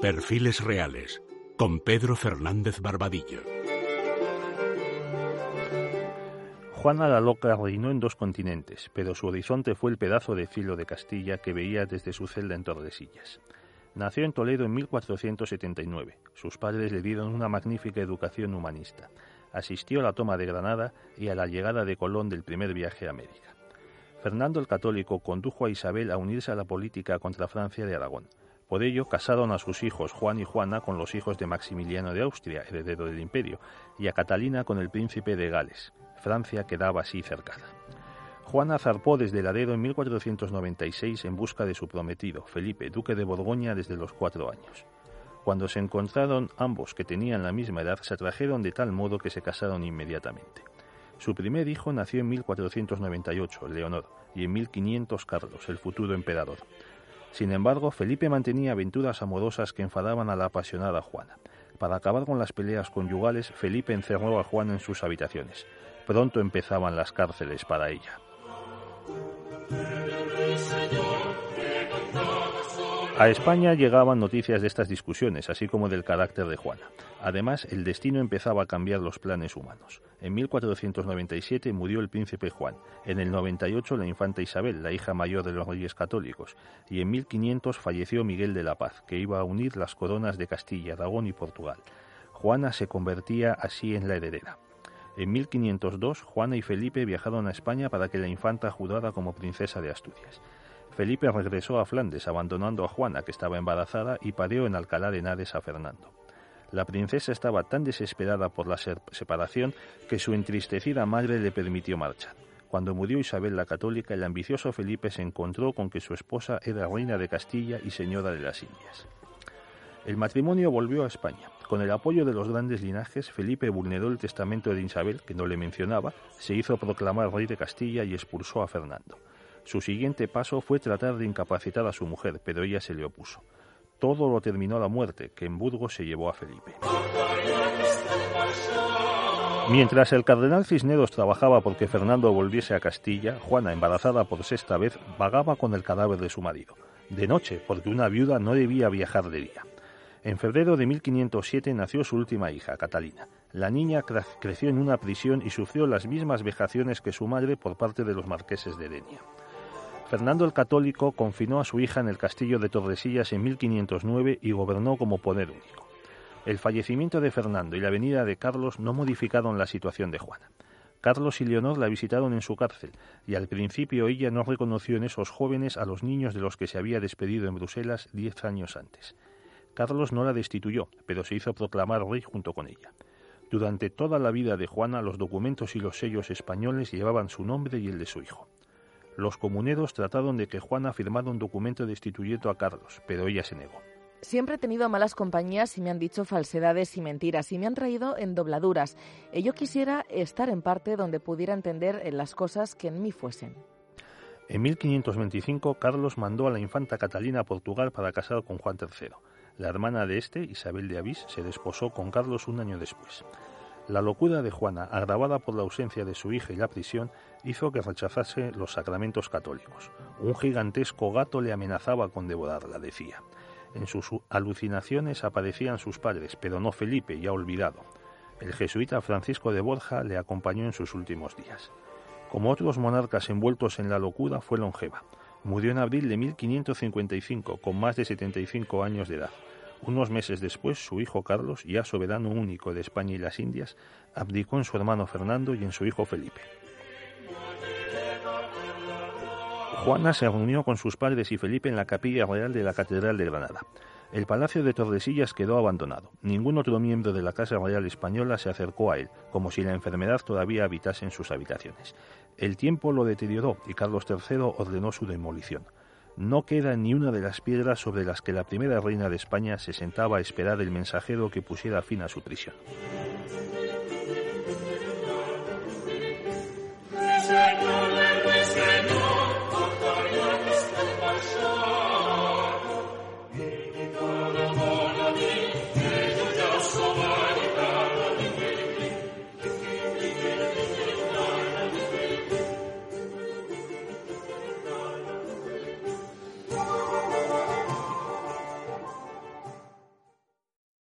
Perfiles Reales con Pedro Fernández Barbadillo. Juana la Loca reinó en dos continentes, pero su horizonte fue el pedazo de filo de Castilla que veía desde su celda en Tordesillas. Nació en Toledo en 1479. Sus padres le dieron una magnífica educación humanista. Asistió a la toma de Granada y a la llegada de Colón del primer viaje a América. Fernando el Católico condujo a Isabel a unirse a la política contra Francia de Aragón. Por ello, casaron a sus hijos Juan y Juana con los hijos de Maximiliano de Austria, heredero del imperio, y a Catalina con el príncipe de Gales. Francia quedaba así cercada. Juana zarpó desde Laredo en 1496 en busca de su prometido, Felipe, duque de Borgoña, desde los cuatro años. Cuando se encontraron ambos, que tenían la misma edad, se atrajeron de tal modo que se casaron inmediatamente. Su primer hijo nació en 1498, Leonor, y en 1500 Carlos, el futuro emperador. Sin embargo, Felipe mantenía aventuras amorosas que enfadaban a la apasionada Juana. Para acabar con las peleas conyugales, Felipe encerró a Juana en sus habitaciones. Pronto empezaban las cárceles para ella. A España llegaban noticias de estas discusiones, así como del carácter de Juana. Además, el destino empezaba a cambiar los planes humanos. En 1497 murió el príncipe Juan, en el 98 la infanta Isabel, la hija mayor de los reyes católicos, y en 1500 falleció Miguel de la Paz, que iba a unir las coronas de Castilla, Aragón y Portugal. Juana se convertía así en la heredera. En 1502, Juana y Felipe viajaron a España para que la infanta jurara como princesa de Asturias. Felipe regresó a Flandes, abandonando a Juana, que estaba embarazada, y padeó en Alcalá de Henares a Fernando. La princesa estaba tan desesperada por la separación que su entristecida madre le permitió marchar. Cuando murió Isabel la Católica, el ambicioso Felipe se encontró con que su esposa era reina de Castilla y señora de las Indias. El matrimonio volvió a España. Con el apoyo de los grandes linajes, Felipe vulneró el testamento de Isabel, que no le mencionaba, se hizo proclamar rey de Castilla y expulsó a Fernando. Su siguiente paso fue tratar de incapacitar a su mujer, pero ella se le opuso. Todo lo terminó la muerte, que en Burgos se llevó a Felipe. Mientras el cardenal Cisneros trabajaba porque Fernando volviese a Castilla, Juana, embarazada por sexta vez, vagaba con el cadáver de su marido. De noche, porque una viuda no debía viajar de día. En febrero de 1507 nació su última hija, Catalina. La niña creció en una prisión y sufrió las mismas vejaciones que su madre por parte de los marqueses de Denia. Fernando el Católico confinó a su hija en el castillo de Tordesillas en 1509 y gobernó como poder único. El fallecimiento de Fernando y la venida de Carlos no modificaron la situación de Juana. Carlos y Leonor la visitaron en su cárcel, y al principio ella no reconoció en esos jóvenes a los niños de los que se había despedido en Bruselas diez años antes. Carlos no la destituyó, pero se hizo proclamar rey junto con ella. Durante toda la vida de Juana, los documentos y los sellos españoles llevaban su nombre y el de su hijo. Los comuneros trataron de que Juana firmara un documento destituyendo a Carlos, pero ella se negó. Siempre he tenido malas compañías y me han dicho falsedades y mentiras y me han traído en dobladuras. Eh, yo quisiera estar en parte donde pudiera entender eh, las cosas que en mí fuesen. En 1525, Carlos mandó a la infanta Catalina a Portugal para casar con Juan III. La hermana de este, Isabel de Avís, se desposó con Carlos un año después. La locura de Juana, agravada por la ausencia de su hija y la prisión, hizo que rechazase los sacramentos católicos. Un gigantesco gato le amenazaba con devorarla, decía. En sus alucinaciones aparecían sus padres, pero no Felipe, ya olvidado. El jesuita Francisco de Borja le acompañó en sus últimos días. Como otros monarcas envueltos en la locura, fue longeva. Murió en abril de 1555, con más de 75 años de edad. Unos meses después, su hijo Carlos, ya soberano único de España y las Indias, abdicó en su hermano Fernando y en su hijo Felipe. Juana se reunió con sus padres y Felipe en la capilla real de la Catedral de Granada. El palacio de Tordesillas quedó abandonado. Ningún otro miembro de la Casa Real Española se acercó a él, como si la enfermedad todavía habitase en sus habitaciones. El tiempo lo deterioró y Carlos III ordenó su demolición no queda ni una de las piedras sobre las que la primera reina de España se sentaba a esperar el mensajero que pusiera fin a su prisión. Señor.